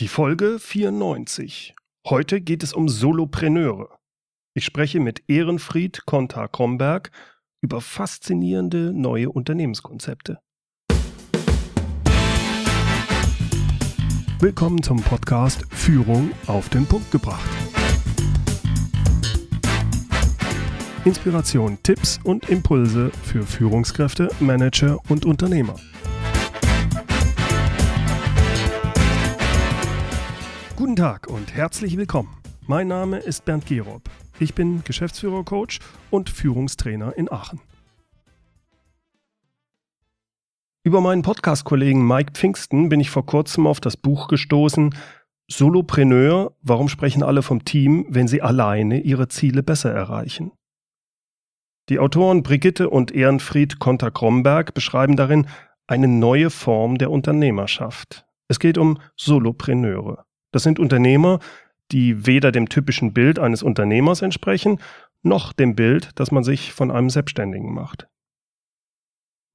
Die Folge 94. Heute geht es um Solopreneure. Ich spreche mit Ehrenfried Konter-Kromberg über faszinierende neue Unternehmenskonzepte. Willkommen zum Podcast Führung auf den Punkt gebracht. Inspiration, Tipps und Impulse für Führungskräfte, Manager und Unternehmer. Guten Tag und herzlich willkommen. Mein Name ist Bernd Gerob. Ich bin Geschäftsführer-Coach und Führungstrainer in Aachen. Über meinen Podcast-Kollegen Mike Pfingsten bin ich vor kurzem auf das Buch gestoßen Solopreneur, warum sprechen alle vom Team, wenn sie alleine ihre Ziele besser erreichen? Die Autoren Brigitte und Ehrenfried Konter-Kromberg beschreiben darin eine neue Form der Unternehmerschaft. Es geht um Solopreneure. Das sind Unternehmer, die weder dem typischen Bild eines Unternehmers entsprechen, noch dem Bild, das man sich von einem Selbstständigen macht.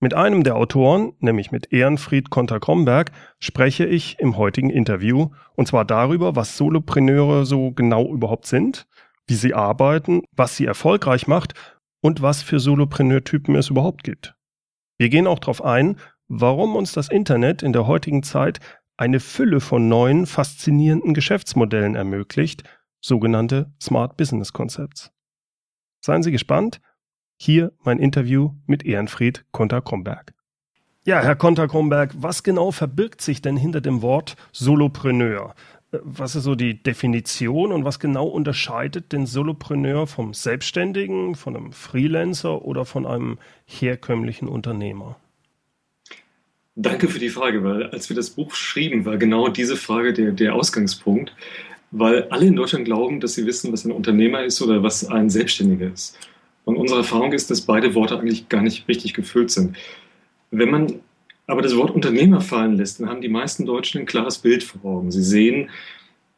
Mit einem der Autoren, nämlich mit Ehrenfried Konter-Kromberg, spreche ich im heutigen Interview, und zwar darüber, was Solopreneure so genau überhaupt sind, wie sie arbeiten, was sie erfolgreich macht und was für Solopreneur-Typen es überhaupt gibt. Wir gehen auch darauf ein, warum uns das Internet in der heutigen Zeit eine Fülle von neuen, faszinierenden Geschäftsmodellen ermöglicht, sogenannte Smart Business Concepts. Seien Sie gespannt. Hier mein Interview mit Ehrenfried Konter-Kromberg. Ja, Herr Konter-Kromberg, was genau verbirgt sich denn hinter dem Wort Solopreneur? Was ist so die Definition und was genau unterscheidet den Solopreneur vom Selbstständigen, von einem Freelancer oder von einem herkömmlichen Unternehmer? Danke für die Frage, weil als wir das Buch schrieben, war genau diese Frage der, der Ausgangspunkt, weil alle in Deutschland glauben, dass sie wissen, was ein Unternehmer ist oder was ein Selbstständiger ist. Und unsere Erfahrung ist, dass beide Worte eigentlich gar nicht richtig gefüllt sind. Wenn man aber das Wort Unternehmer fallen lässt, dann haben die meisten Deutschen ein klares Bild vor Augen. Sie sehen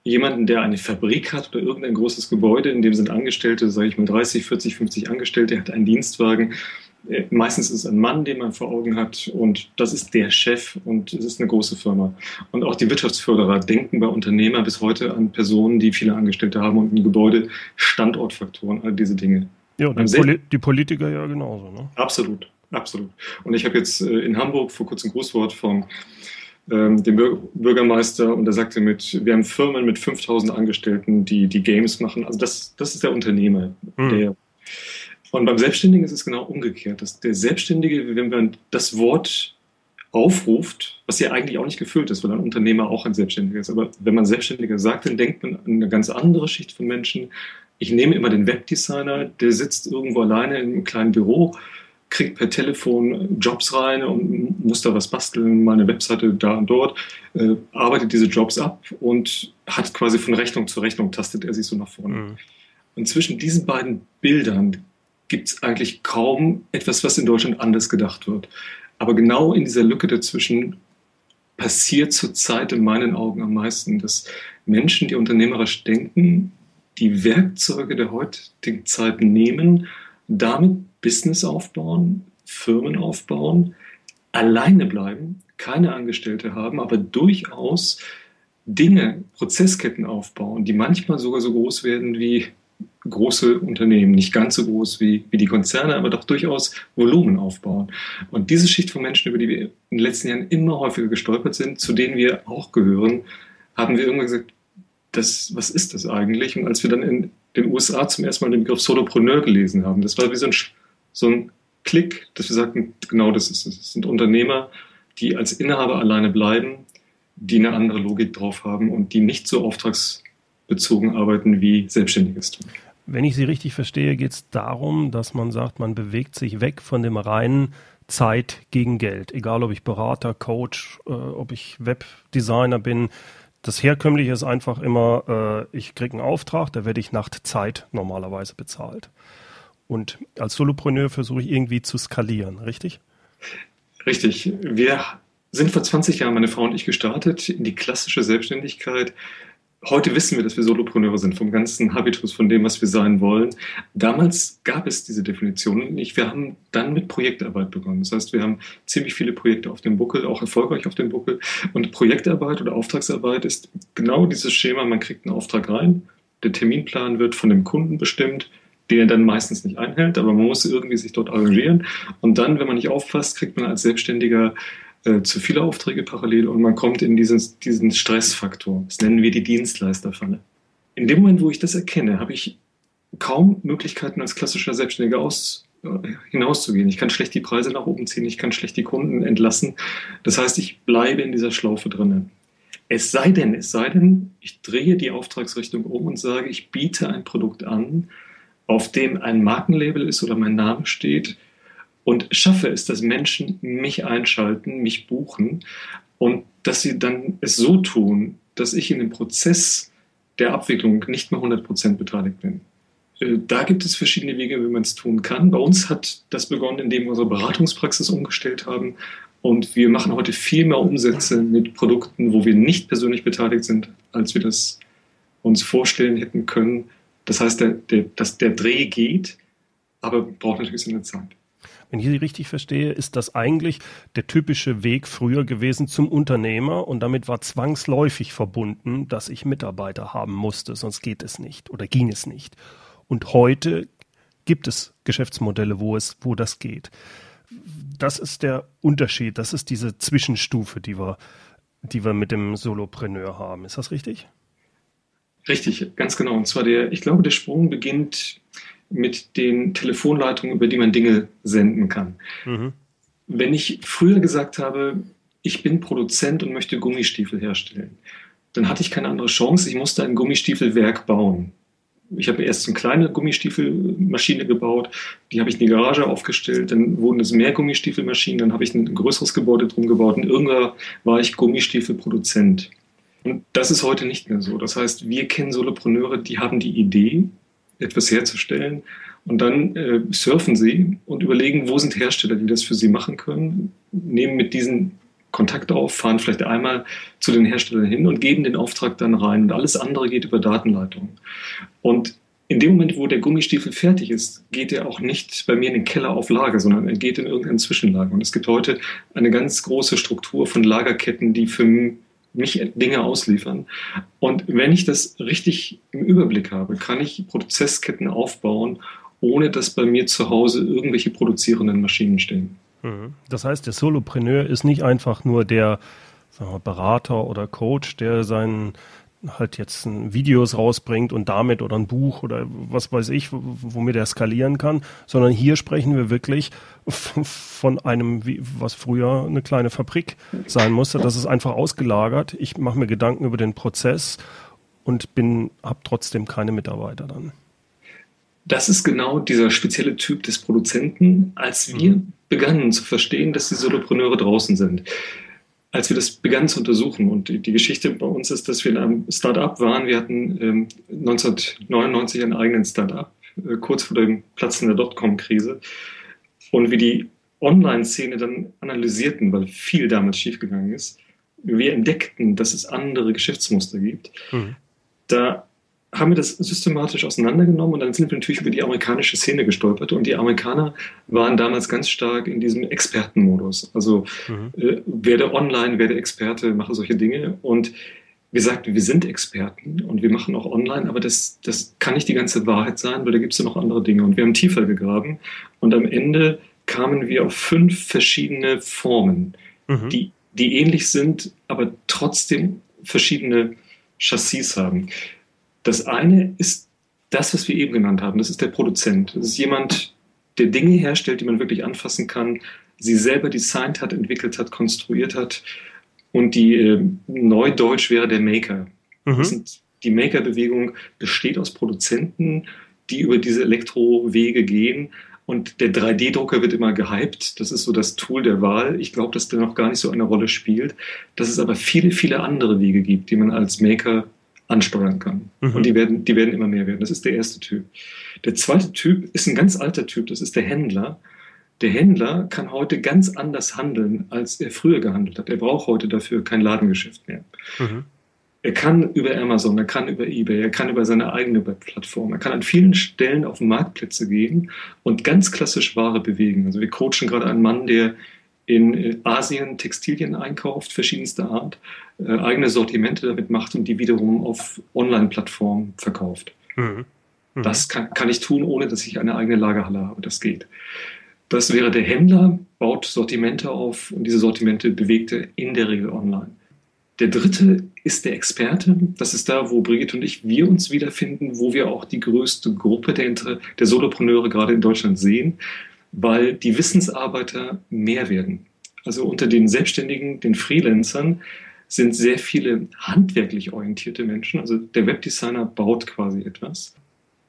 jemanden, der eine Fabrik hat oder irgendein großes Gebäude, in dem sind Angestellte, sage ich mal 30, 40, 50 Angestellte, hat einen Dienstwagen meistens ist es ein Mann, den man vor Augen hat und das ist der Chef und es ist eine große Firma. Und auch die Wirtschaftsförderer denken bei Unternehmer bis heute an Personen, die viele Angestellte haben und ein Gebäude, Standortfaktoren, all diese Dinge. Ja, und Poli die Politiker ja genauso. Ne? Absolut, absolut. Und ich habe jetzt äh, in Hamburg vor kurzem ein Grußwort von ähm, dem Bürgermeister und er sagte mit, wir haben Firmen mit 5000 Angestellten, die die Games machen. Also das, das ist der Unternehmer, hm. der und beim Selbstständigen ist es genau umgekehrt. Dass der Selbstständige, wenn man das Wort aufruft, was ja eigentlich auch nicht gefüllt ist, weil ein Unternehmer auch ein Selbstständiger ist. Aber wenn man Selbstständiger sagt, dann denkt man an eine ganz andere Schicht von Menschen. Ich nehme immer den Webdesigner, der sitzt irgendwo alleine in einem kleinen Büro, kriegt per Telefon Jobs rein und muss da was basteln, meine Webseite da und dort, äh, arbeitet diese Jobs ab und hat quasi von Rechnung zu Rechnung, tastet er sich so nach vorne. Mhm. Und zwischen diesen beiden Bildern gibt es eigentlich kaum etwas, was in Deutschland anders gedacht wird. Aber genau in dieser Lücke dazwischen passiert zurzeit in meinen Augen am meisten, dass Menschen, die unternehmerisch denken, die Werkzeuge der heutigen Zeit nehmen, damit Business aufbauen, Firmen aufbauen, alleine bleiben, keine Angestellte haben, aber durchaus Dinge, Prozessketten aufbauen, die manchmal sogar so groß werden wie große Unternehmen, nicht ganz so groß wie, wie die Konzerne, aber doch durchaus Volumen aufbauen. Und diese Schicht von Menschen, über die wir in den letzten Jahren immer häufiger gestolpert sind, zu denen wir auch gehören, haben wir irgendwann gesagt, das, was ist das eigentlich? Und als wir dann in den USA zum ersten Mal den Begriff Solopreneur gelesen haben, das war wie so ein, so ein Klick, dass wir sagten, genau das ist es. Es sind Unternehmer, die als Inhaber alleine bleiben, die eine andere Logik drauf haben und die nicht so auftragsbezogen arbeiten wie Selbstständiges. Wenn ich Sie richtig verstehe, geht es darum, dass man sagt, man bewegt sich weg von dem reinen Zeit gegen Geld. Egal, ob ich Berater, Coach, äh, ob ich Webdesigner bin. Das Herkömmliche ist einfach immer, äh, ich kriege einen Auftrag, da werde ich nach Zeit normalerweise bezahlt. Und als Solopreneur versuche ich irgendwie zu skalieren, richtig? Richtig. Wir sind vor 20 Jahren, meine Frau und ich, gestartet in die klassische Selbstständigkeit heute wissen wir, dass wir Solopreneure sind, vom ganzen Habitus, von dem, was wir sein wollen. Damals gab es diese Definition nicht. Wir haben dann mit Projektarbeit begonnen. Das heißt, wir haben ziemlich viele Projekte auf dem Buckel, auch erfolgreich auf dem Buckel. Und Projektarbeit oder Auftragsarbeit ist genau dieses Schema. Man kriegt einen Auftrag rein, der Terminplan wird von dem Kunden bestimmt, den er dann meistens nicht einhält, aber man muss irgendwie sich dort arrangieren. Und dann, wenn man nicht aufpasst, kriegt man als Selbstständiger äh, zu viele Aufträge parallel und man kommt in diesen, diesen Stressfaktor. Das nennen wir die Dienstleisterfalle. In dem Moment, wo ich das erkenne, habe ich kaum Möglichkeiten als klassischer Selbstständiger aus, äh, hinauszugehen. Ich kann schlecht die Preise nach oben ziehen, ich kann schlecht die Kunden entlassen. Das heißt, ich bleibe in dieser Schlaufe drinnen. Es sei denn, es sei denn, ich drehe die Auftragsrichtung um und sage, ich biete ein Produkt an, auf dem ein Markenlabel ist oder mein Name steht, und schaffe es, dass Menschen mich einschalten, mich buchen und dass sie dann es so tun, dass ich in dem Prozess der Abwicklung nicht mehr 100% beteiligt bin. Äh, da gibt es verschiedene Wege, wie man es tun kann. Bei uns hat das begonnen, indem wir unsere Beratungspraxis umgestellt haben. Und wir machen heute viel mehr Umsätze mit Produkten, wo wir nicht persönlich beteiligt sind, als wir das uns vorstellen hätten können. Das heißt, der, der, dass der Dreh geht, aber braucht natürlich seine Zeit wenn ich Sie richtig verstehe, ist das eigentlich der typische Weg früher gewesen zum Unternehmer und damit war zwangsläufig verbunden, dass ich Mitarbeiter haben musste, sonst geht es nicht oder ging es nicht. Und heute gibt es Geschäftsmodelle, wo es, wo das geht. Das ist der Unterschied, das ist diese Zwischenstufe, die wir, die wir mit dem Solopreneur haben. Ist das richtig? Richtig, ganz genau. Und zwar der, ich glaube, der Sprung beginnt mit den Telefonleitungen, über die man Dinge senden kann. Mhm. Wenn ich früher gesagt habe, ich bin Produzent und möchte Gummistiefel herstellen, dann hatte ich keine andere Chance. Ich musste ein Gummistiefelwerk bauen. Ich habe erst eine kleine Gummistiefelmaschine gebaut, die habe ich in die Garage aufgestellt, dann wurden es mehr Gummistiefelmaschinen, dann habe ich ein größeres Gebäude drum gebaut und irgendwann war ich Gummistiefelproduzent. Und das ist heute nicht mehr so. Das heißt, wir kennen Solopreneure, die haben die Idee, etwas herzustellen. Und dann äh, surfen sie und überlegen, wo sind Hersteller, die das für sie machen können, nehmen mit diesen Kontakt auf, fahren vielleicht einmal zu den Herstellern hin und geben den Auftrag dann rein. Und alles andere geht über Datenleitungen. Und in dem Moment, wo der Gummistiefel fertig ist, geht er auch nicht bei mir in den Keller auf Lager, sondern er geht in irgendein Zwischenlager. Und es gibt heute eine ganz große Struktur von Lagerketten, die für mich Dinge ausliefern. Und wenn ich das richtig im Überblick habe, kann ich Prozessketten aufbauen, ohne dass bei mir zu Hause irgendwelche produzierenden Maschinen stehen. Mhm. Das heißt, der Solopreneur ist nicht einfach nur der Berater oder Coach, der seinen halt jetzt Videos rausbringt und damit oder ein Buch oder was weiß ich, womit er skalieren kann, sondern hier sprechen wir wirklich von einem, was früher eine kleine Fabrik sein musste. Das ist einfach ausgelagert. Ich mache mir Gedanken über den Prozess und bin, habe trotzdem keine Mitarbeiter dann. Das ist genau dieser spezielle Typ des Produzenten, als wir mhm. begannen zu verstehen, dass die Solopreneure draußen sind als wir das begannen zu untersuchen. Und die, die, Geschichte bei uns ist, dass wir in einem Start-up waren. Wir hatten ähm, 1999 einen eigenen Start-up, äh, kurz vor dem Platzen der Dotcom-Krise. Und wir die Online-Szene dann analysierten, weil viel damals schiefgegangen ist, wir entdeckten, dass es andere Geschäftsmuster gibt. Mhm. Da haben wir das systematisch auseinandergenommen und dann sind wir natürlich über die amerikanische Szene gestolpert. Und die Amerikaner waren damals ganz stark in diesem Expertenmodus. Also mhm. äh, werde online, werde Experte, mache solche Dinge. Und wir sagten, wir sind Experten und wir machen auch online, aber das, das kann nicht die ganze Wahrheit sein, weil da gibt es ja noch andere Dinge. Und wir haben tiefer gegraben und am Ende kamen wir auf fünf verschiedene Formen, mhm. die, die ähnlich sind, aber trotzdem verschiedene Chassis haben. Das eine ist das, was wir eben genannt haben. Das ist der Produzent. Das ist jemand, der Dinge herstellt, die man wirklich anfassen kann, sie selber designt hat, entwickelt hat, konstruiert hat. Und die äh, Neudeutsch wäre der Maker. Mhm. Sind, die Maker-Bewegung besteht aus Produzenten, die über diese Elektrowege gehen. Und der 3D-Drucker wird immer gehypt. Das ist so das Tool der Wahl. Ich glaube, dass der noch gar nicht so eine Rolle spielt. Dass es aber viele, viele andere Wege gibt, die man als Maker ansteuern kann. Mhm. Und die werden, die werden immer mehr werden. Das ist der erste Typ. Der zweite Typ ist ein ganz alter Typ, das ist der Händler. Der Händler kann heute ganz anders handeln, als er früher gehandelt hat. Er braucht heute dafür kein Ladengeschäft mehr. Mhm. Er kann über Amazon, er kann über eBay, er kann über seine eigene Webplattform, er kann an vielen Stellen auf Marktplätze gehen und ganz klassisch Ware bewegen. Also wir coachen gerade einen Mann, der in äh, Asien Textilien einkauft, verschiedenster Art, äh, eigene Sortimente damit macht und die wiederum auf Online-Plattformen verkauft. Mhm. Mhm. Das kann, kann ich tun, ohne dass ich eine eigene Lagerhalle habe. Das geht. Das wäre der Händler, baut Sortimente auf und diese Sortimente bewegt er in der Regel online. Der dritte ist der Experte. Das ist da, wo Brigitte und ich, wir uns wiederfinden, wo wir auch die größte Gruppe der, der Solopreneure gerade in Deutschland sehen, weil die Wissensarbeiter mehr werden. Also unter den Selbstständigen, den Freelancern sind sehr viele handwerklich orientierte Menschen. Also der Webdesigner baut quasi etwas.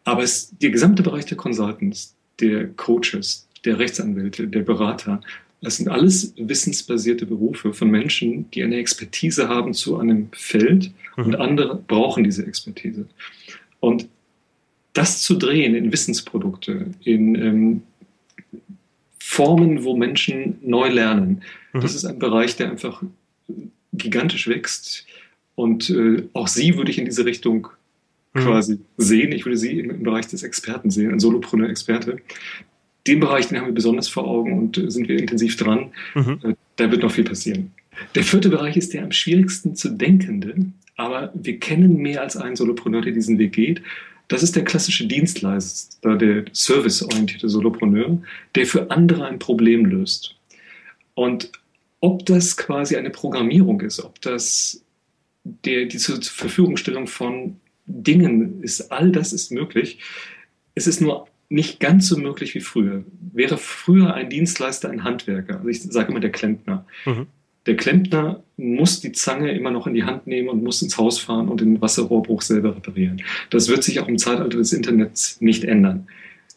Aber es, der gesamte Bereich der Consultants, der Coaches, der Rechtsanwälte, der Berater, das sind alles wissensbasierte Berufe von Menschen, die eine Expertise haben zu einem Feld mhm. und andere brauchen diese Expertise. Und das zu drehen in Wissensprodukte, in ähm, Formen, wo Menschen neu lernen, mhm. das ist ein Bereich, der einfach gigantisch wächst. Und äh, auch sie würde ich in diese Richtung mhm. quasi sehen. Ich würde sie im, im Bereich des Experten sehen, ein Solopreneur-Experte, den Bereich, den haben wir besonders vor Augen und äh, sind wir intensiv dran. Mhm. Äh, da wird noch viel passieren. Der vierte Bereich ist der am schwierigsten zu denkende, aber wir kennen mehr als einen Solopreneur, der diesen Weg geht. Das ist der klassische Dienstleister, der serviceorientierte Solopreneur, der für andere ein Problem löst. Und ob das quasi eine Programmierung ist, ob das der, die zur Verfügungstellung von Dingen ist, all das ist möglich. Es ist nur nicht ganz so möglich wie früher. Wäre früher ein Dienstleister ein Handwerker, also ich sage immer der Klempner. Mhm. Der Klempner muss die Zange immer noch in die Hand nehmen und muss ins Haus fahren und den Wasserrohrbruch selber reparieren. Das wird sich auch im Zeitalter des Internets nicht ändern.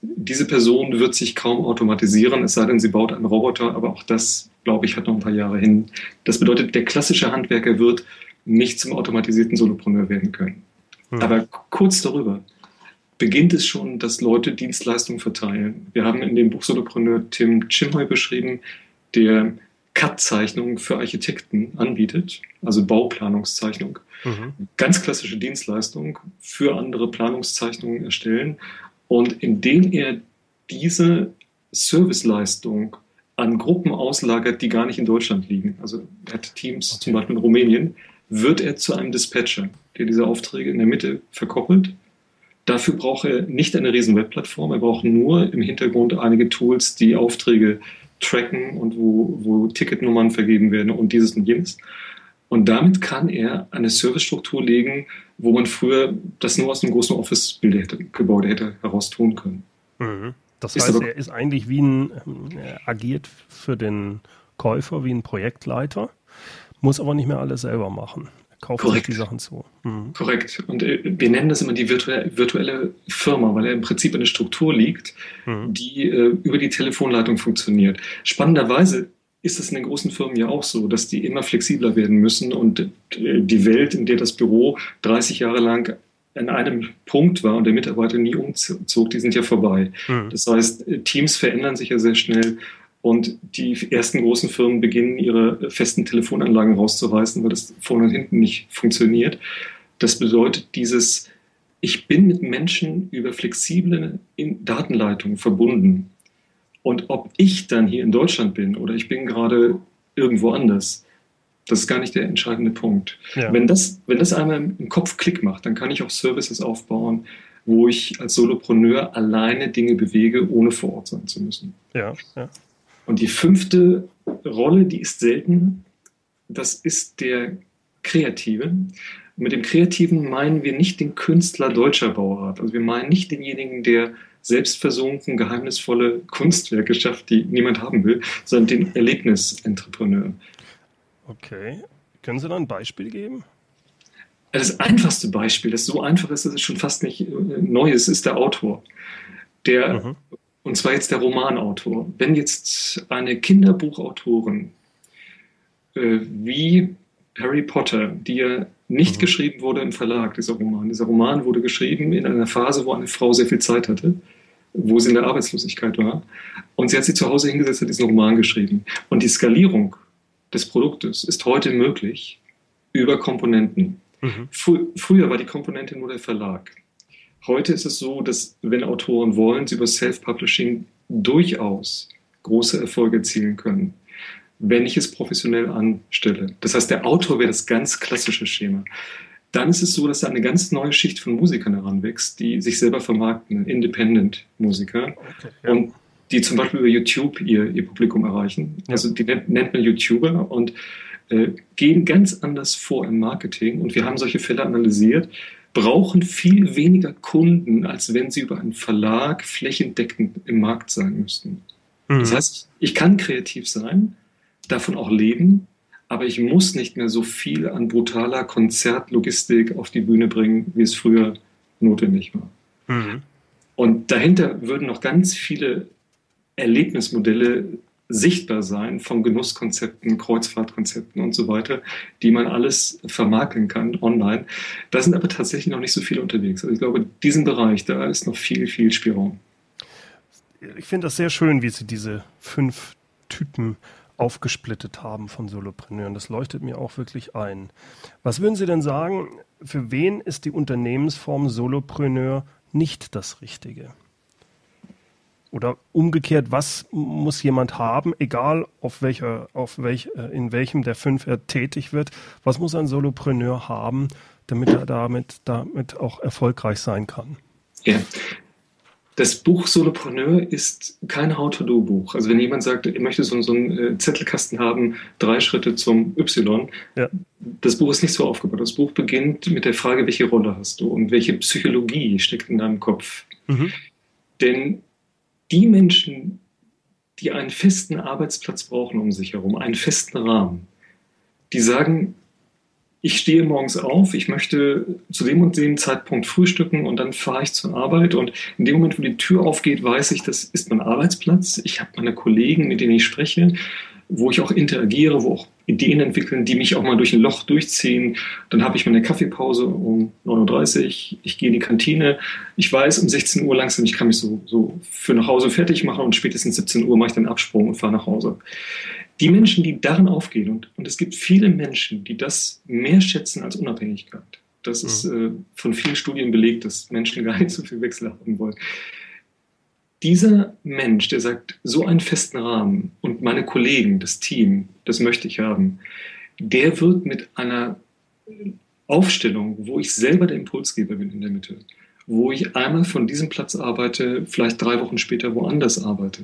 Diese Person wird sich kaum automatisieren, es sei denn, sie baut einen Roboter, aber auch das, glaube ich, hat noch ein paar Jahre hin. Das bedeutet, der klassische Handwerker wird nicht zum automatisierten Solopreneur werden können. Mhm. Aber kurz darüber, beginnt es schon, dass Leute Dienstleistungen verteilen. Wir haben in dem Buch Solopreneur Tim Chimhoy beschrieben, der CAD-Zeichnungen für Architekten anbietet, also Bauplanungszeichnung. Mhm. Ganz klassische Dienstleistung für andere Planungszeichnungen erstellen. Und indem er diese Serviceleistung an Gruppen auslagert, die gar nicht in Deutschland liegen, also er hat Teams okay. zum Beispiel in Rumänien, wird er zu einem Dispatcher, der diese Aufträge in der Mitte verkoppelt Dafür braucht er nicht eine riesen Webplattform, er braucht nur im Hintergrund einige Tools, die Aufträge tracken und wo, wo Ticketnummern vergeben werden und dieses und jenes. Und damit kann er eine Servicestruktur legen, wo man früher das nur aus einem großen Office-Gebäude hätte heraus tun können. Mhm. Das heißt, er ist eigentlich wie ein, er agiert für den Käufer wie ein Projektleiter, muss aber nicht mehr alles selber machen kauft Korrekt. die Sachen zu. Mhm. Korrekt. Und äh, wir nennen das immer die virtuelle, virtuelle Firma, weil er im Prinzip eine Struktur liegt, mhm. die äh, über die Telefonleitung funktioniert. Spannenderweise ist es in den großen Firmen ja auch so, dass die immer flexibler werden müssen und äh, die Welt, in der das Büro 30 Jahre lang an einem Punkt war und der Mitarbeiter nie umzog, die sind ja vorbei. Mhm. Das heißt, äh, Teams verändern sich ja sehr schnell und die ersten großen Firmen beginnen, ihre festen Telefonanlagen rauszureißen, weil das vorne und hinten nicht funktioniert. Das bedeutet, dieses, ich bin mit Menschen über flexible Datenleitungen verbunden. Und ob ich dann hier in Deutschland bin oder ich bin gerade irgendwo anders, das ist gar nicht der entscheidende Punkt. Ja. Wenn, das, wenn das einmal im Kopf Klick macht, dann kann ich auch Services aufbauen, wo ich als Solopreneur alleine Dinge bewege, ohne vor Ort sein zu müssen. Ja, ja. Und die fünfte Rolle, die ist selten, das ist der Kreative. mit dem Kreativen meinen wir nicht den Künstler deutscher Bauart. Also wir meinen nicht denjenigen, der selbstversunken, geheimnisvolle Kunstwerke schafft, die niemand haben will, sondern den Erlebnisentrepreneur. Okay. Können Sie da ein Beispiel geben? Das einfachste Beispiel, das so einfach ist, dass es schon fast nicht äh, neu ist, ist der Autor. Der mhm. Und zwar jetzt der Romanautor. Wenn jetzt eine Kinderbuchautorin äh, wie Harry Potter, die ja nicht mhm. geschrieben wurde im Verlag, dieser Roman. Dieser Roman wurde geschrieben in einer Phase, wo eine Frau sehr viel Zeit hatte, wo sie in der Arbeitslosigkeit war. Und sie hat sich zu Hause hingesetzt und diesen Roman geschrieben. Und die Skalierung des Produktes ist heute möglich über Komponenten. Mhm. Fr früher war die Komponente nur der Verlag. Heute ist es so, dass wenn Autoren wollen, sie über Self-Publishing durchaus große Erfolge erzielen können, wenn ich es professionell anstelle. Das heißt, der Autor wäre das ganz klassische Schema. Dann ist es so, dass da eine ganz neue Schicht von Musikern heranwächst, die sich selber vermarkten, Independent-Musiker. Okay, ja. Und die zum Beispiel über YouTube ihr, ihr Publikum erreichen. Ja. Also die nennt, nennt man YouTuber und äh, gehen ganz anders vor im Marketing. Und wir haben solche Fälle analysiert, brauchen viel weniger Kunden, als wenn sie über einen Verlag flächendeckend im Markt sein müssten. Mhm. Das heißt, ich kann kreativ sein, davon auch leben, aber ich muss nicht mehr so viel an brutaler Konzertlogistik auf die Bühne bringen, wie es früher notwendig war. Mhm. Und dahinter würden noch ganz viele Erlebnismodelle sichtbar sein von Genusskonzepten, Kreuzfahrtkonzepten und so weiter, die man alles vermarkten kann online. Da sind aber tatsächlich noch nicht so viele unterwegs. Also ich glaube, diesen Bereich, da ist noch viel, viel Spielraum. Ich finde das sehr schön, wie Sie diese fünf Typen aufgesplittet haben von Solopreneuren. Das leuchtet mir auch wirklich ein. Was würden Sie denn sagen, für wen ist die Unternehmensform Solopreneur nicht das Richtige? Oder umgekehrt, was muss jemand haben, egal auf welcher, auf welch, äh, in welchem der fünf er tätig wird, was muss ein Solopreneur haben, damit er damit, damit auch erfolgreich sein kann? Ja. Das Buch Solopreneur ist kein How-to-Do-Buch. Also wenn jemand sagt, er möchte so, so einen äh, Zettelkasten haben, drei Schritte zum Y, ja. das Buch ist nicht so aufgebaut. Das Buch beginnt mit der Frage, welche Rolle hast du und welche Psychologie steckt in deinem Kopf. Mhm. Denn die Menschen, die einen festen Arbeitsplatz brauchen um sich herum, einen festen Rahmen, die sagen, ich stehe morgens auf, ich möchte zu dem und dem Zeitpunkt frühstücken und dann fahre ich zur Arbeit und in dem Moment, wo die Tür aufgeht, weiß ich, das ist mein Arbeitsplatz, ich habe meine Kollegen, mit denen ich spreche, wo ich auch interagiere, wo auch Ideen entwickeln, die mich auch mal durch ein Loch durchziehen. Dann habe ich meine Kaffeepause um 9.30 Uhr, ich gehe in die Kantine. Ich weiß um 16 Uhr langsam, ich kann mich so, so für nach Hause fertig machen und spätestens 17 Uhr mache ich dann Absprung und fahre nach Hause. Die Menschen, die darin aufgehen, und, und es gibt viele Menschen, die das mehr schätzen als Unabhängigkeit. Das ist mhm. äh, von vielen Studien belegt, dass Menschen gar nicht so viel Wechsel haben wollen dieser Mensch, der sagt, so einen festen Rahmen und meine Kollegen, das Team, das möchte ich haben, der wird mit einer Aufstellung, wo ich selber der Impulsgeber bin in der Mitte, wo ich einmal von diesem Platz arbeite, vielleicht drei Wochen später woanders arbeite,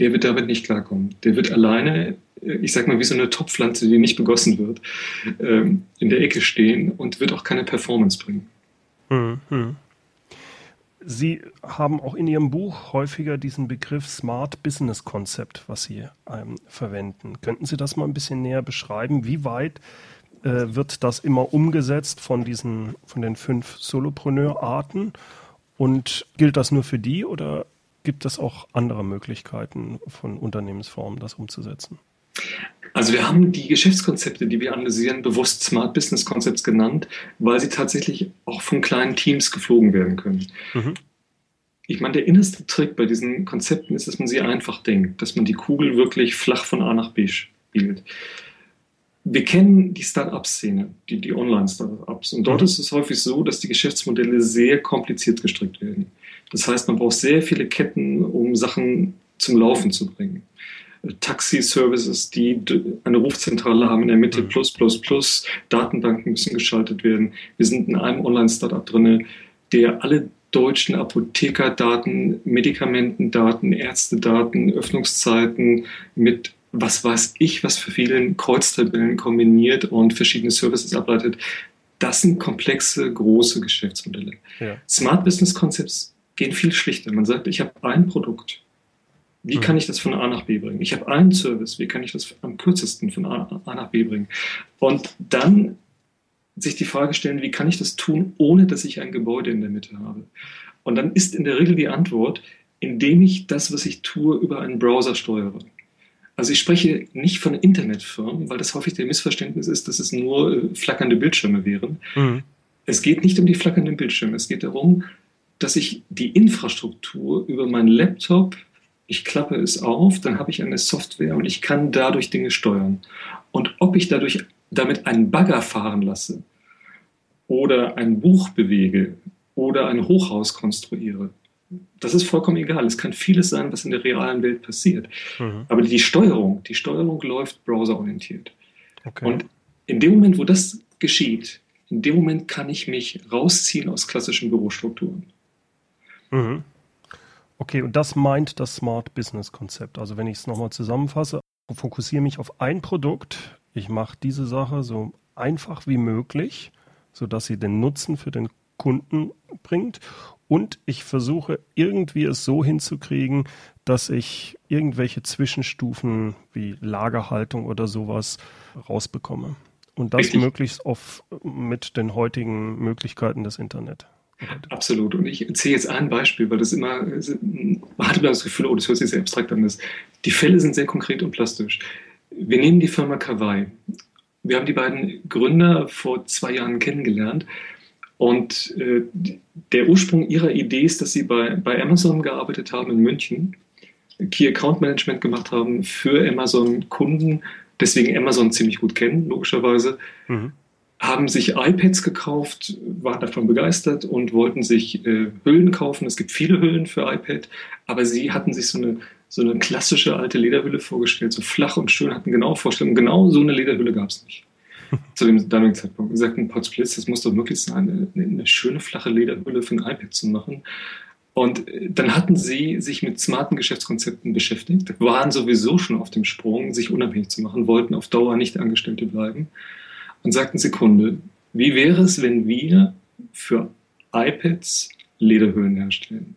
der wird damit nicht klarkommen. Der wird alleine, ich sag mal, wie so eine Topfpflanze, die nicht begossen wird, ähm, in der Ecke stehen und wird auch keine Performance bringen. Mhm. Sie haben auch in Ihrem Buch häufiger diesen Begriff Smart Business Konzept, was Sie ähm, verwenden. Könnten Sie das mal ein bisschen näher beschreiben? Wie weit äh, wird das immer umgesetzt von diesen, von den fünf Solopreneur-Arten? Und gilt das nur für die oder gibt es auch andere Möglichkeiten von Unternehmensformen, das umzusetzen? Also wir haben die Geschäftskonzepte, die wir analysieren, bewusst Smart Business Concepts genannt, weil sie tatsächlich auch von kleinen Teams geflogen werden können. Mhm. Ich meine, der innerste Trick bei diesen Konzepten ist, dass man sie einfach denkt, dass man die Kugel wirklich flach von A nach B spielt. Wir kennen die Start-up-Szene, die, die Online-Start-ups. Und dort mhm. ist es häufig so, dass die Geschäftsmodelle sehr kompliziert gestrickt werden. Das heißt, man braucht sehr viele Ketten, um Sachen zum Laufen zu bringen. Taxi-Services, die eine Rufzentrale haben in der Mitte, mhm. plus, plus, plus. Datenbanken müssen geschaltet werden. Wir sind in einem Online-Startup drin, der alle deutschen Apothekerdaten, Medikamentendaten, Ärztedaten, Öffnungszeiten mit was weiß ich, was für vielen Kreuztabellen kombiniert und verschiedene Services ableitet. Das sind komplexe, große Geschäftsmodelle. Ja. Smart Business Concepts gehen viel schlichter. Man sagt, ich habe ein Produkt wie kann ich das von A nach B bringen? Ich habe einen Service, wie kann ich das am kürzesten von A, A nach B bringen? Und dann sich die Frage stellen, wie kann ich das tun, ohne dass ich ein Gebäude in der Mitte habe? Und dann ist in der Regel die Antwort, indem ich das, was ich tue, über einen Browser steuere. Also ich spreche nicht von Internetfirmen, weil das häufig der Missverständnis ist, dass es nur äh, flackernde Bildschirme wären. Mhm. Es geht nicht um die flackernden Bildschirme. Es geht darum, dass ich die Infrastruktur über meinen Laptop, ich klappe es auf, dann habe ich eine Software und ich kann dadurch Dinge steuern. Und ob ich dadurch damit einen Bagger fahren lasse oder ein Buch bewege oder ein Hochhaus konstruiere. Das ist vollkommen egal. Es kann vieles sein, was in der realen Welt passiert. Mhm. Aber die Steuerung, die Steuerung läuft browserorientiert. Okay. Und in dem Moment, wo das geschieht, in dem Moment kann ich mich rausziehen aus klassischen Bürostrukturen. Mhm. Okay, und das meint das Smart Business Konzept. Also wenn ich es nochmal zusammenfasse, fokussiere mich auf ein Produkt. Ich mache diese Sache so einfach wie möglich, sodass sie den Nutzen für den Kunden bringt. Und ich versuche irgendwie es so hinzukriegen, dass ich irgendwelche Zwischenstufen wie Lagerhaltung oder sowas rausbekomme. Und das Richtig. möglichst oft mit den heutigen Möglichkeiten des Internet. Absolut. Und ich erzähle jetzt ein Beispiel, weil das immer, man hatte das Gefühl, oh, das hört sich sehr abstrakt an. Die Fälle sind sehr konkret und plastisch. Wir nehmen die Firma Kawaii. Wir haben die beiden Gründer vor zwei Jahren kennengelernt. Und äh, der Ursprung ihrer Idee ist, dass sie bei, bei Amazon gearbeitet haben in München, Key Account Management gemacht haben für Amazon-Kunden deswegen Amazon ziemlich gut kennen, logischerweise, mhm. Haben sich iPads gekauft, waren davon begeistert und wollten sich äh, Hüllen kaufen. Es gibt viele Hüllen für iPad, aber sie hatten sich so eine, so eine klassische alte Lederhülle vorgestellt, so flach und schön, hatten genau Vorstellungen. Genau so eine Lederhülle gab es nicht. Zu dem damaligen Zeitpunkt. Sie sagten, Potsblitz, das muss doch möglich sein, eine, eine schöne flache Lederhülle für ein iPad zu machen. Und dann hatten sie sich mit smarten Geschäftskonzepten beschäftigt, waren sowieso schon auf dem Sprung, sich unabhängig zu machen, wollten auf Dauer nicht Angestellte bleiben und sagten, Sekunde, wie wäre es, wenn wir für iPads Lederhüllen herstellen?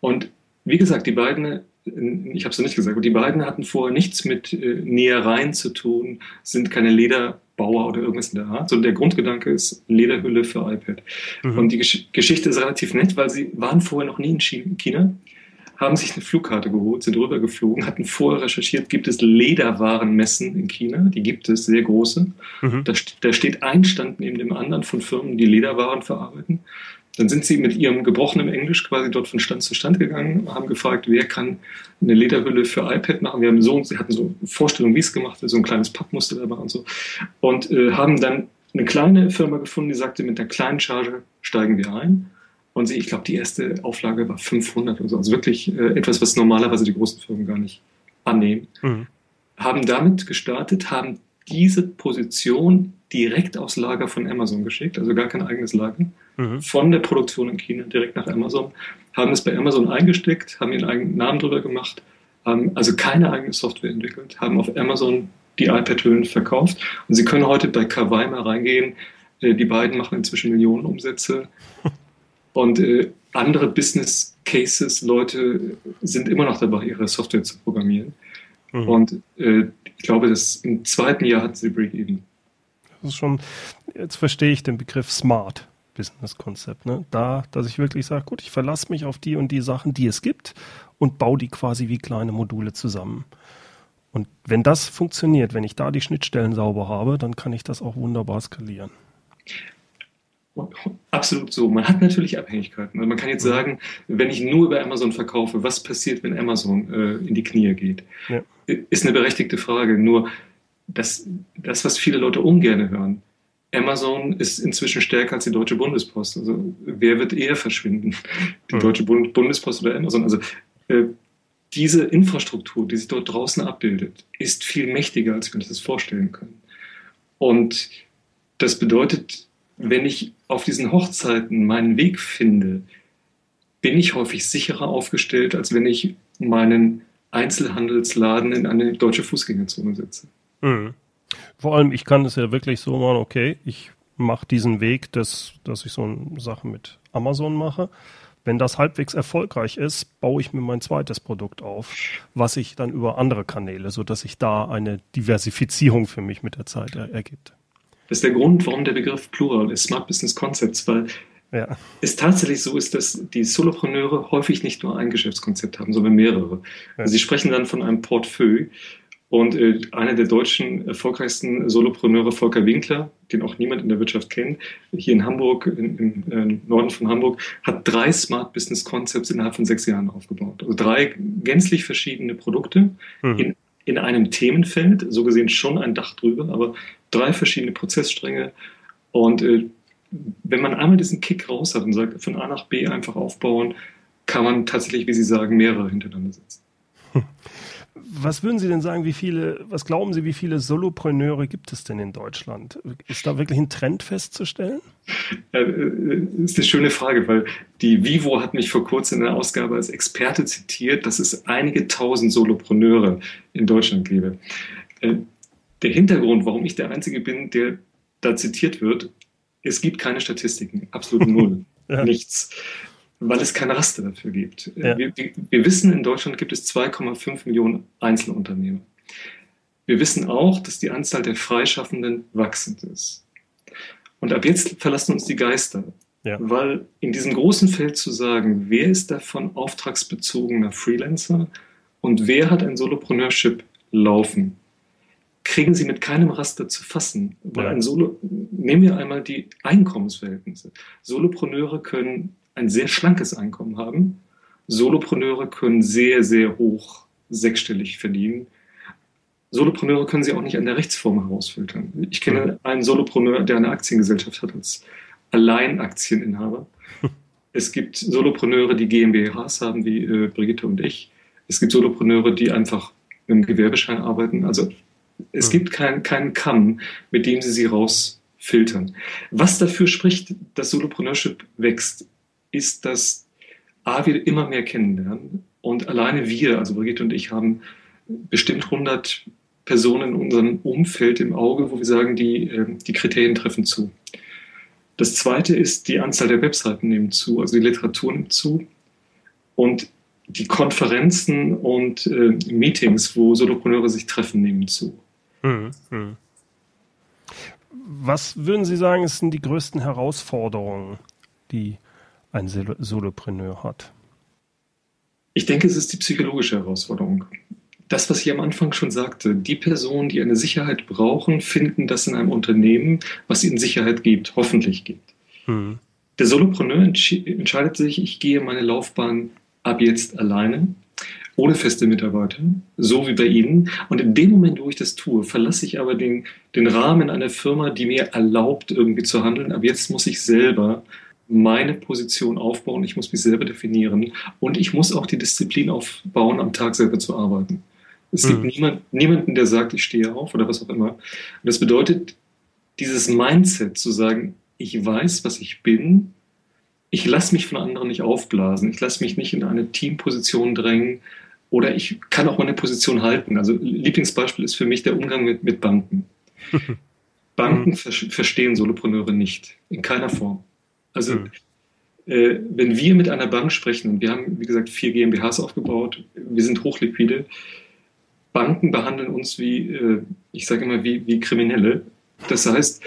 Und wie gesagt, die beiden, ich habe es ja nicht gesagt, die beiden hatten vorher nichts mit äh, Nähereien zu tun, sind keine Leder Bauer oder irgendwas in der Art, sondern der Grundgedanke ist Lederhülle für iPad. Mhm. Und die Gesch Geschichte ist relativ nett, weil sie waren vorher noch nie in China, haben sich eine Flugkarte geholt, sind rübergeflogen, hatten vorher recherchiert, gibt es Lederwarenmessen in China, die gibt es, sehr große. Mhm. Da, da steht ein Stand neben dem anderen von Firmen, die Lederwaren verarbeiten. Dann sind sie mit ihrem gebrochenen Englisch quasi dort von Stand zu Stand gegangen, haben gefragt, wer kann eine Lederhülle für iPad machen. Wir haben so, sie hatten so Vorstellungen, wie es gemacht wird, so ein kleines Pappmuster dabei und so. Und äh, haben dann eine kleine Firma gefunden, die sagte, mit einer kleinen Charge steigen wir ein. Und sie, ich glaube, die erste Auflage war 500 oder so. Also wirklich äh, etwas, was normalerweise die großen Firmen gar nicht annehmen. Mhm. Haben damit gestartet, haben diese Position direkt aufs Lager von Amazon geschickt, also gar kein eigenes Lager, mhm. von der Produktion in China direkt nach Amazon, haben es bei Amazon eingesteckt, haben ihren eigenen Namen drüber gemacht, haben also keine eigene Software entwickelt, haben auf Amazon die iPad-Hüllen verkauft und Sie können heute bei Kawaii mal reingehen. Äh, die beiden machen inzwischen Millionen Umsätze und äh, andere Business Cases, Leute sind immer noch dabei, ihre Software zu programmieren. Mhm. Und äh, ich glaube, dass im zweiten Jahr hat sie Break-Even. Das ist schon, jetzt verstehe ich den Begriff Smart Business Konzept. Ne? Da, dass ich wirklich sage, gut, ich verlasse mich auf die und die Sachen, die es gibt und baue die quasi wie kleine Module zusammen. Und wenn das funktioniert, wenn ich da die Schnittstellen sauber habe, dann kann ich das auch wunderbar skalieren. Absolut so. Man hat natürlich Abhängigkeiten. Also man kann jetzt mhm. sagen, wenn ich nur über Amazon verkaufe, was passiert, wenn Amazon äh, in die Knie geht? Ja. Ist eine berechtigte Frage. Nur das, das, was viele Leute ungern hören, Amazon ist inzwischen stärker als die Deutsche Bundespost. Also wer wird eher verschwinden? Die mhm. Deutsche Bundespost oder Amazon? Also äh, diese Infrastruktur, die sich dort draußen abbildet, ist viel mächtiger, als wir uns das vorstellen können. Und das bedeutet, wenn ich auf diesen Hochzeiten meinen Weg finde, bin ich häufig sicherer aufgestellt, als wenn ich meinen Einzelhandelsladen in eine deutsche Fußgängerzone setze. Mhm. Vor allem, ich kann es ja wirklich so machen, okay, ich mache diesen Weg, dass, dass ich so eine Sache mit Amazon mache. Wenn das halbwegs erfolgreich ist, baue ich mir mein zweites Produkt auf, was sich dann über andere Kanäle, sodass sich da eine Diversifizierung für mich mit der Zeit er ergibt. Das ist der Grund, warum der Begriff Plural ist, Smart Business Concepts, weil ja. es tatsächlich so ist, dass die Solopreneure häufig nicht nur ein Geschäftskonzept haben, sondern mehrere. Ja. Sie sprechen dann von einem Portfolio und äh, einer der deutschen erfolgreichsten Solopreneure, Volker Winkler, den auch niemand in der Wirtschaft kennt, hier in Hamburg, im, im äh, Norden von Hamburg, hat drei Smart Business Concepts innerhalb von sechs Jahren aufgebaut. Also drei gänzlich verschiedene Produkte mhm. in, in einem Themenfeld, so gesehen schon ein Dach drüber, aber drei verschiedene Prozessstränge. Und äh, wenn man einmal diesen Kick raus hat und sagt, von A nach B einfach aufbauen, kann man tatsächlich, wie Sie sagen, mehrere hintereinander setzen. Was würden Sie denn sagen, wie viele, was glauben Sie, wie viele Solopreneure gibt es denn in Deutschland? Ist da wirklich ein Trend festzustellen? Das äh, ist eine schöne Frage, weil die Vivo hat mich vor kurzem in der Ausgabe als Experte zitiert, dass es einige tausend Solopreneure in Deutschland gäbe. Der Hintergrund, warum ich der Einzige bin, der da zitiert wird, es gibt keine Statistiken, absolut null, ja. nichts weil es keine Raster dafür gibt. Ja. Wir, wir, wissen, in Deutschland gibt es 2,5 Millionen Einzelunternehmer. Wir wissen auch, dass die Anzahl der Freischaffenden wachsend ist. Und ab jetzt verlassen uns die Geister. Ja. Weil in diesem großen Feld zu sagen, wer ist davon auftragsbezogener Freelancer und wer hat ein Solopreneurship laufen, kriegen sie mit keinem Raster zu fassen. Weil ja. ein Solo, nehmen wir einmal die Einkommensverhältnisse. Solopreneure können ein sehr schlankes Einkommen haben. Solopreneure können sehr, sehr hoch sechsstellig verdienen. Solopreneure können sie auch nicht an der Rechtsform herausfiltern. Ich kenne mhm. einen Solopreneur, der eine Aktiengesellschaft hat als Alleinaktieninhaber. Es gibt Solopreneure, die GmbHs haben, wie äh, Brigitte und ich. Es gibt Solopreneure, die einfach einem Gewerbeschein arbeiten. Also es mhm. gibt keinen kein Kamm, mit dem sie sie rausfiltern. Was dafür spricht, dass Solopreneurship wächst, ist, dass A, wir immer mehr kennenlernen und alleine wir, also Brigitte und ich, haben bestimmt 100 Personen in unserem Umfeld im Auge, wo wir sagen, die, ähm, die Kriterien treffen zu. Das zweite ist, die Anzahl der Webseiten nimmt zu, also die Literatur nimmt zu. Und die Konferenzen und äh, Meetings, wo Solopreneure sich treffen, nehmen zu. Mhm. mhm. Was würden Sie sagen, sind die größten Herausforderungen, die ein Solopreneur hat? Ich denke, es ist die psychologische Herausforderung. Das, was ich am Anfang schon sagte, die Personen, die eine Sicherheit brauchen, finden das in einem Unternehmen, was ihnen Sicherheit gibt, hoffentlich gibt. Hm. Der Solopreneur entscheidet sich, ich gehe meine Laufbahn ab jetzt alleine, ohne feste Mitarbeiter, so wie bei Ihnen. Und in dem Moment, wo ich das tue, verlasse ich aber den, den Rahmen einer Firma, die mir erlaubt, irgendwie zu handeln. Ab jetzt muss ich selber meine Position aufbauen, ich muss mich selber definieren und ich muss auch die Disziplin aufbauen, am Tag selber zu arbeiten. Es mhm. gibt niemand, niemanden, der sagt, ich stehe auf oder was auch immer. Und das bedeutet, dieses Mindset zu sagen, ich weiß, was ich bin, ich lasse mich von anderen nicht aufblasen, ich lasse mich nicht in eine Teamposition drängen oder ich kann auch meine Position halten. Also Lieblingsbeispiel ist für mich der Umgang mit, mit Banken. Banken mhm. ver verstehen Solopreneure nicht, in keiner Form. Also mhm. äh, wenn wir mit einer Bank sprechen, und wir haben, wie gesagt, vier GmbHs aufgebaut, wir sind hochliquide, Banken behandeln uns wie, äh, ich sage immer, wie, wie Kriminelle. Das heißt,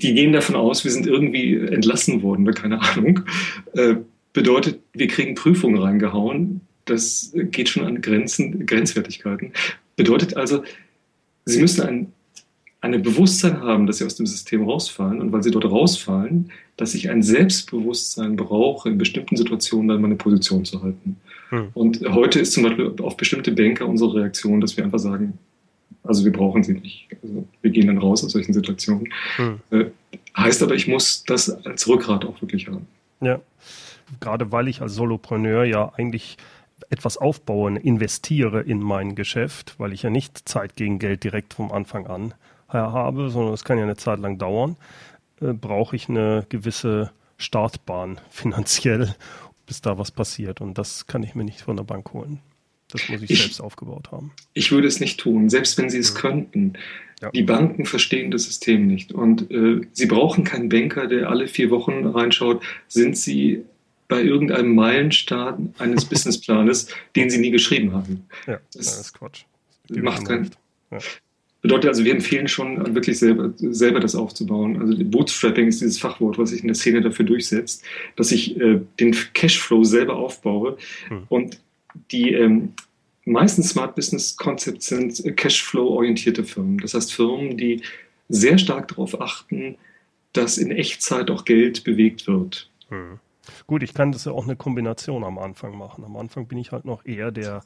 die gehen davon aus, wir sind irgendwie entlassen worden oder keine Ahnung. Äh, bedeutet, wir kriegen Prüfungen reingehauen. Das geht schon an Grenzen, Grenzwertigkeiten. Bedeutet also, Sie müssen ein ein Bewusstsein haben, dass sie aus dem System rausfallen und weil sie dort rausfallen, dass ich ein Selbstbewusstsein brauche, in bestimmten Situationen dann meine Position zu halten. Hm. Und heute ist zum Beispiel auf bestimmte Banker unsere Reaktion, dass wir einfach sagen, also wir brauchen sie nicht. Also wir gehen dann raus aus solchen Situationen. Hm. Äh, heißt aber, ich muss das als Rückgrat auch wirklich haben. Ja, gerade weil ich als Solopreneur ja eigentlich etwas aufbauen, investiere in mein Geschäft, weil ich ja nicht Zeit gegen Geld direkt vom Anfang an habe, sondern es kann ja eine Zeit lang dauern, äh, brauche ich eine gewisse Startbahn finanziell, bis da was passiert. Und das kann ich mir nicht von der Bank holen. Das muss ich, ich selbst aufgebaut haben. Ich würde es nicht tun, selbst wenn sie es mhm. könnten. Ja. Die Banken verstehen das System nicht. Und äh, sie brauchen keinen Banker, der alle vier Wochen reinschaut, sind sie bei irgendeinem Meilenstein eines Businessplanes, den sie nie geschrieben haben. Ja, das, das ist Quatsch. Das macht keinen. Ja. Bedeutet also, wir empfehlen schon, wirklich selber, selber das aufzubauen. Also Bootstrapping ist dieses Fachwort, was sich in der Szene dafür durchsetzt, dass ich äh, den Cashflow selber aufbaue. Hm. Und die ähm, meisten Smart Business Concepts sind Cashflow-orientierte Firmen. Das heißt Firmen, die sehr stark darauf achten, dass in Echtzeit auch Geld bewegt wird. Hm. Gut, ich kann das ja auch eine Kombination am Anfang machen. Am Anfang bin ich halt noch eher der,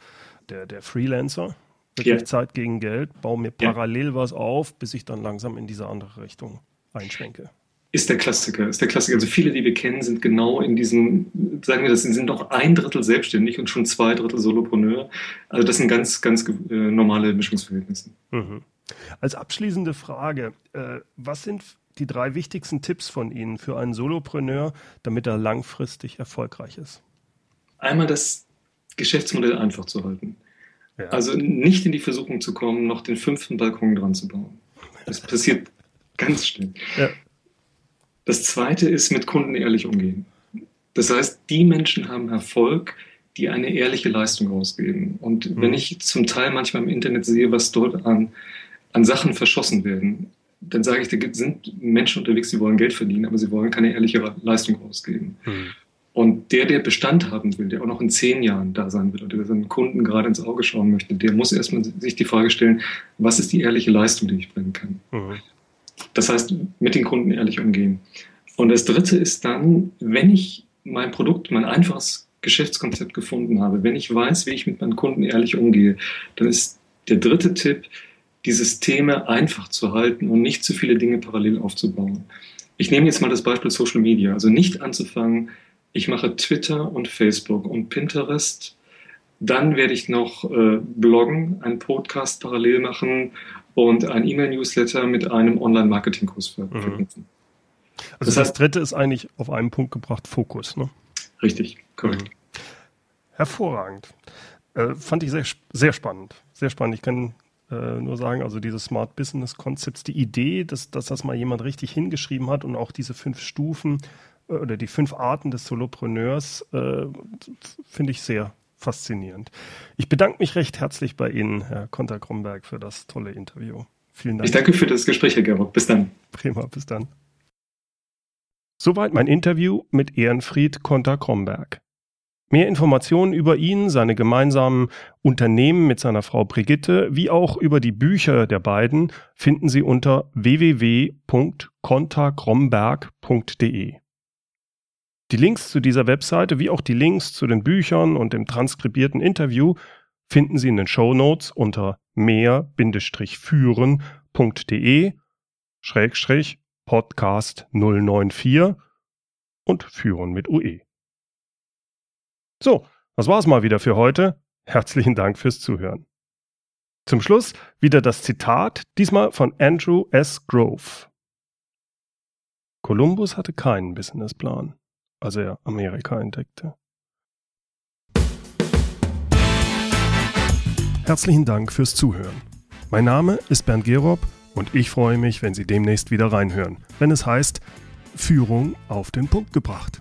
der, der Freelancer wirklich ja. Zeit gegen Geld, baue mir parallel ja. was auf, bis ich dann langsam in diese andere Richtung einschwenke. ist der Klassiker, ist der Klassiker. Also viele, die wir kennen, sind genau in diesem, sagen wir das, sind noch ein Drittel selbstständig und schon zwei Drittel Solopreneur. Also das sind ganz, ganz äh, normale Mischungsverhältnisse. Mhm. Als abschließende Frage, äh, was sind die drei wichtigsten Tipps von Ihnen für einen Solopreneur, damit er langfristig erfolgreich ist? Einmal das Geschäftsmodell einfach zu halten. Ja. Also nicht in die Versuchung zu kommen, noch den fünften Balkon dran zu bauen. Das passiert ganz schnell. Ja. Das zweite ist mit Kunden ehrlich umgehen. Das heißt, die Menschen haben Erfolg, die eine ehrliche Leistung ausgeben. Und mhm. wenn ich zum Teil manchmal im Internet sehe, was dort an, an Sachen verschossen werden, dann sage ich, da sind Menschen unterwegs, die wollen Geld verdienen, aber sie wollen keine ehrliche Leistung ausgeben. Mhm. Und der, der Bestand haben will, der auch noch in zehn Jahren da sein will oder der seinen Kunden gerade ins Auge schauen möchte, der muss erstmal sich die Frage stellen, was ist die ehrliche Leistung, die ich bringen kann? Mhm. Das heißt, mit den Kunden ehrlich umgehen. Und das Dritte ist dann, wenn ich mein Produkt, mein einfaches Geschäftskonzept gefunden habe, wenn ich weiß, wie ich mit meinen Kunden ehrlich umgehe, dann ist der dritte Tipp, die Systeme einfach zu halten und nicht zu viele Dinge parallel aufzubauen. Ich nehme jetzt mal das Beispiel Social Media, also nicht anzufangen, ich mache Twitter und Facebook und Pinterest, dann werde ich noch äh, bloggen, einen Podcast parallel machen und ein E-Mail-Newsletter mit einem Online-Marketing-Kurs mhm. verknüpfen. Also das, das heißt, dritte ist eigentlich auf einen Punkt gebracht, Fokus. Ne? Richtig, korrekt. Mhm. Hervorragend. Äh, fand ich sehr, sehr spannend. Sehr spannend. Ich kann äh, nur sagen, also diese Smart Business Concepts, die Idee, dass, dass das mal jemand richtig hingeschrieben hat und auch diese fünf Stufen äh, oder die fünf Arten des Solopreneurs, äh, finde ich sehr faszinierend. Ich bedanke mich recht herzlich bei Ihnen, Herr Konter-Kromberg, für das tolle Interview. Vielen Dank. Ich danke für das Gespräch, Herr Gerob. Bis dann. Prima, bis dann. Soweit mein Interview mit Ehrenfried Konter-Kromberg. Mehr Informationen über ihn, seine gemeinsamen Unternehmen mit seiner Frau Brigitte, wie auch über die Bücher der beiden, finden Sie unter www.kontakromberg.de. Die Links zu dieser Webseite, wie auch die Links zu den Büchern und dem transkribierten Interview, finden Sie in den Show Notes unter mehr-führen.de Schrägstrich Podcast 094 und Führen mit UE. So, das war's mal wieder für heute. Herzlichen Dank fürs Zuhören. Zum Schluss wieder das Zitat, diesmal von Andrew S. Grove. Kolumbus hatte keinen Businessplan, als er Amerika entdeckte. Herzlichen Dank fürs Zuhören. Mein Name ist Bernd Gerob und ich freue mich, wenn Sie demnächst wieder reinhören, wenn es heißt Führung auf den Punkt gebracht.